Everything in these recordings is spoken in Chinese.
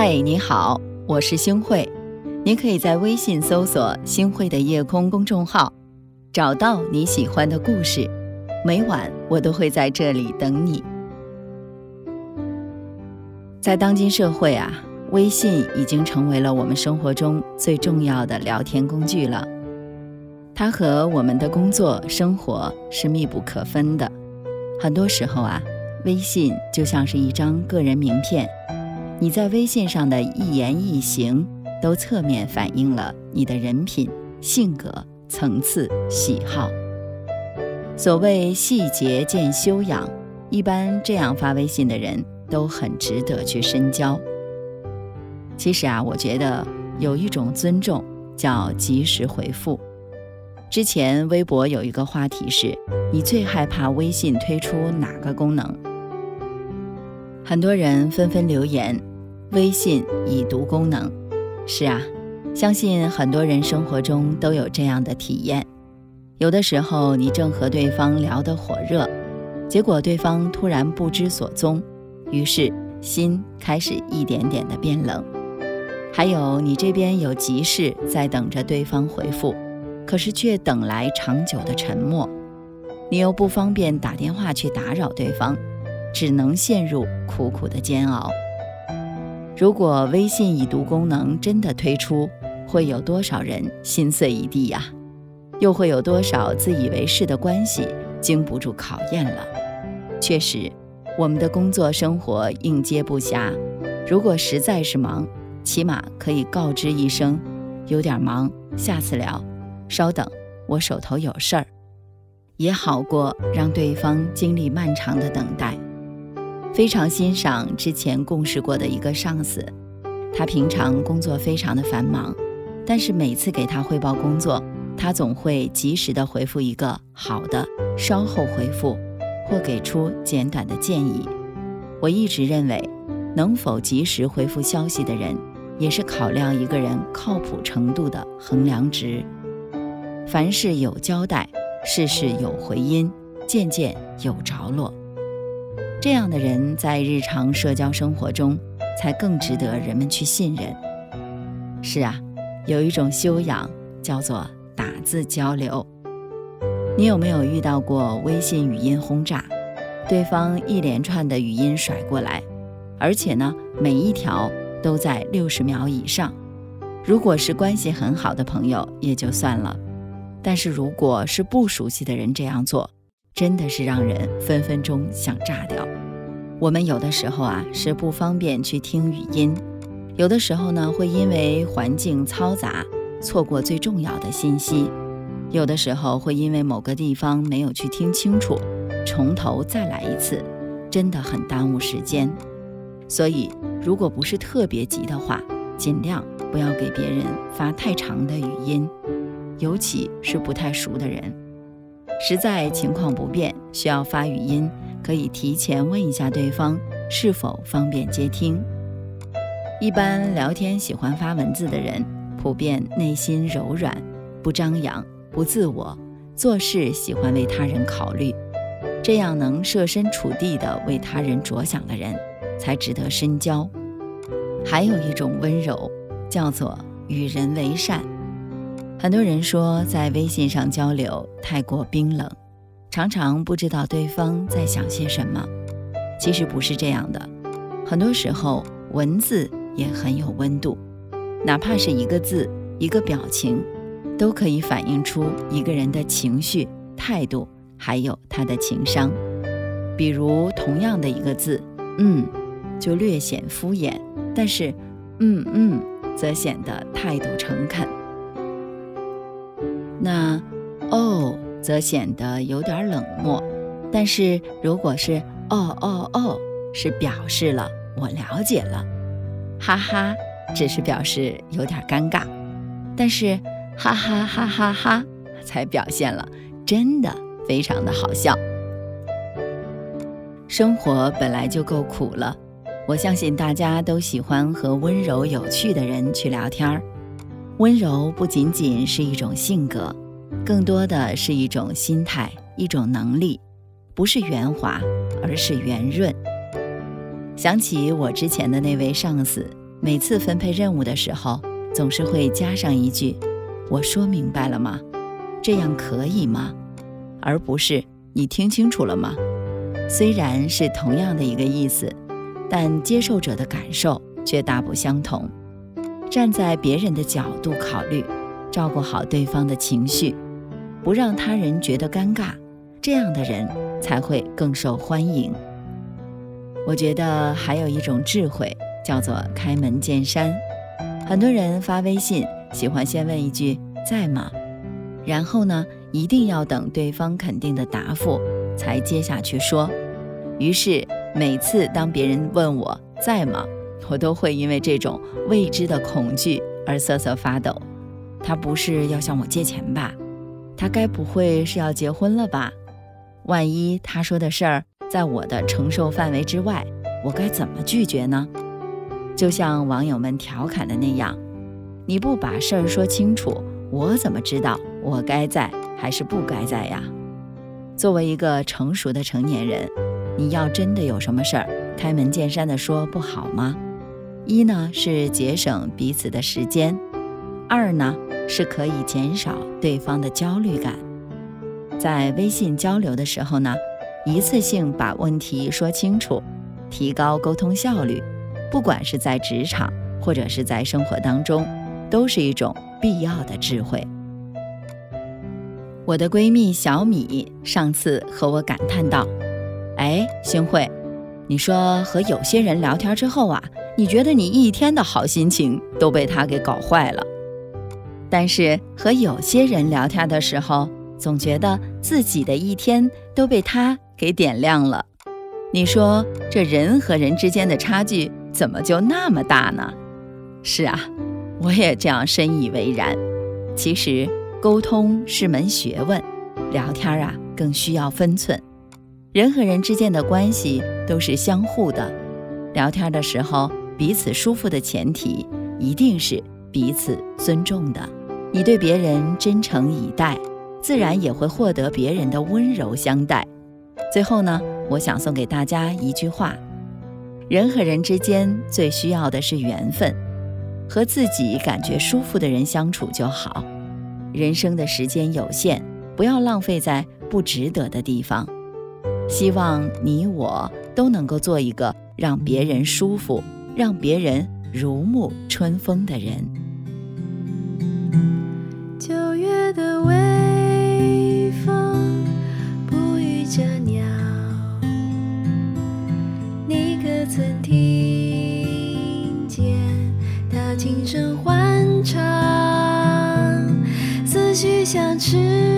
嗨，你好，我是星慧。你可以在微信搜索“星慧的夜空”公众号，找到你喜欢的故事。每晚我都会在这里等你。在当今社会啊，微信已经成为了我们生活中最重要的聊天工具了。它和我们的工作生活是密不可分的。很多时候啊，微信就像是一张个人名片。你在微信上的一言一行，都侧面反映了你的人品、性格、层次、喜好。所谓细节见修养，一般这样发微信的人都很值得去深交。其实啊，我觉得有一种尊重叫及时回复。之前微博有一个话题是：你最害怕微信推出哪个功能？很多人纷纷留言。微信已读功能，是啊，相信很多人生活中都有这样的体验。有的时候，你正和对方聊得火热，结果对方突然不知所踪，于是心开始一点点的变冷。还有，你这边有急事在等着对方回复，可是却等来长久的沉默，你又不方便打电话去打扰对方，只能陷入苦苦的煎熬。如果微信已读功能真的推出，会有多少人心碎一地呀？又会有多少自以为是的关系经不住考验了？确实，我们的工作生活应接不暇。如果实在是忙，起码可以告知一声，有点忙，下次聊，稍等，我手头有事儿，也好过让对方经历漫长的等待。非常欣赏之前共事过的一个上司，他平常工作非常的繁忙，但是每次给他汇报工作，他总会及时的回复一个“好的”，稍后回复，或给出简短的建议。我一直认为，能否及时回复消息的人，也是考量一个人靠谱程度的衡量值。凡事有交代，事事有回音，件件有着落。这样的人在日常社交生活中，才更值得人们去信任。是啊，有一种修养叫做打字交流。你有没有遇到过微信语音轰炸？对方一连串的语音甩过来，而且呢，每一条都在六十秒以上。如果是关系很好的朋友也就算了，但是如果是不熟悉的人这样做，真的是让人分分钟想炸掉。我们有的时候啊是不方便去听语音，有的时候呢会因为环境嘈杂错过最重要的信息，有的时候会因为某个地方没有去听清楚，从头再来一次，真的很耽误时间。所以，如果不是特别急的话，尽量不要给别人发太长的语音，尤其是不太熟的人。实在情况不便，需要发语音，可以提前问一下对方是否方便接听。一般聊天喜欢发文字的人，普遍内心柔软，不张扬，不自我，做事喜欢为他人考虑，这样能设身处地的为他人着想的人，才值得深交。还有一种温柔，叫做与人为善。很多人说，在微信上交流太过冰冷，常常不知道对方在想些什么。其实不是这样的，很多时候文字也很有温度，哪怕是一个字、一个表情，都可以反映出一个人的情绪、态度，还有他的情商。比如，同样的一个字，嗯，就略显敷衍，但是，嗯嗯，则显得态度诚恳。那，哦，则显得有点冷漠；但是如果是哦哦哦，是表示了我了解了；哈哈，只是表示有点尴尬；但是哈哈哈哈哈，才表现了真的非常的好笑。生活本来就够苦了，我相信大家都喜欢和温柔有趣的人去聊天儿。温柔不仅仅是一种性格，更多的是一种心态、一种能力，不是圆滑，而是圆润。想起我之前的那位上司，每次分配任务的时候，总是会加上一句：“我说明白了吗？这样可以吗？”而不是“你听清楚了吗？”虽然是同样的一个意思，但接受者的感受却大不相同。站在别人的角度考虑，照顾好对方的情绪，不让他人觉得尴尬，这样的人才会更受欢迎。我觉得还有一种智慧，叫做开门见山。很多人发微信喜欢先问一句“在吗”，然后呢，一定要等对方肯定的答复才接下去说。于是每次当别人问我在吗，我都会因为这种未知的恐惧而瑟瑟发抖。他不是要向我借钱吧？他该不会是要结婚了吧？万一他说的事儿……在我的承受范围之外，我该怎么拒绝呢？就像网友们调侃的那样，你不把事儿说清楚，我怎么知道我该在还是不该在呀？作为一个成熟的成年人，你要真的有什么事儿，开门见山的说不好吗？一呢是节省彼此的时间，二呢是可以减少对方的焦虑感。在微信交流的时候呢？一次性把问题说清楚，提高沟通效率，不管是在职场或者是在生活当中，都是一种必要的智慧。我的闺蜜小米上次和我感叹道：“哎，星慧，你说和有些人聊天之后啊，你觉得你一天的好心情都被他给搞坏了；但是和有些人聊天的时候，总觉得自己的一天都被他。”给点亮了，你说这人和人之间的差距怎么就那么大呢？是啊，我也这样深以为然。其实沟通是门学问，聊天啊更需要分寸。人和人之间的关系都是相互的，聊天的时候彼此舒服的前提一定是彼此尊重的。你对别人真诚以待，自然也会获得别人的温柔相待。最后呢，我想送给大家一句话：人和人之间最需要的是缘分，和自己感觉舒服的人相处就好。人生的时间有限，不要浪费在不值得的地方。希望你我都能够做一个让别人舒服、让别人如沐春风的人。九月的微风，不语着鸟。你可曾听见它轻声欢唱，思绪像翅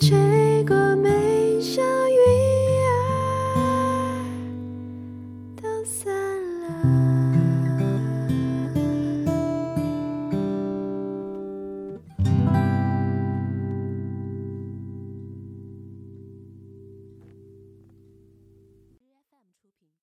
风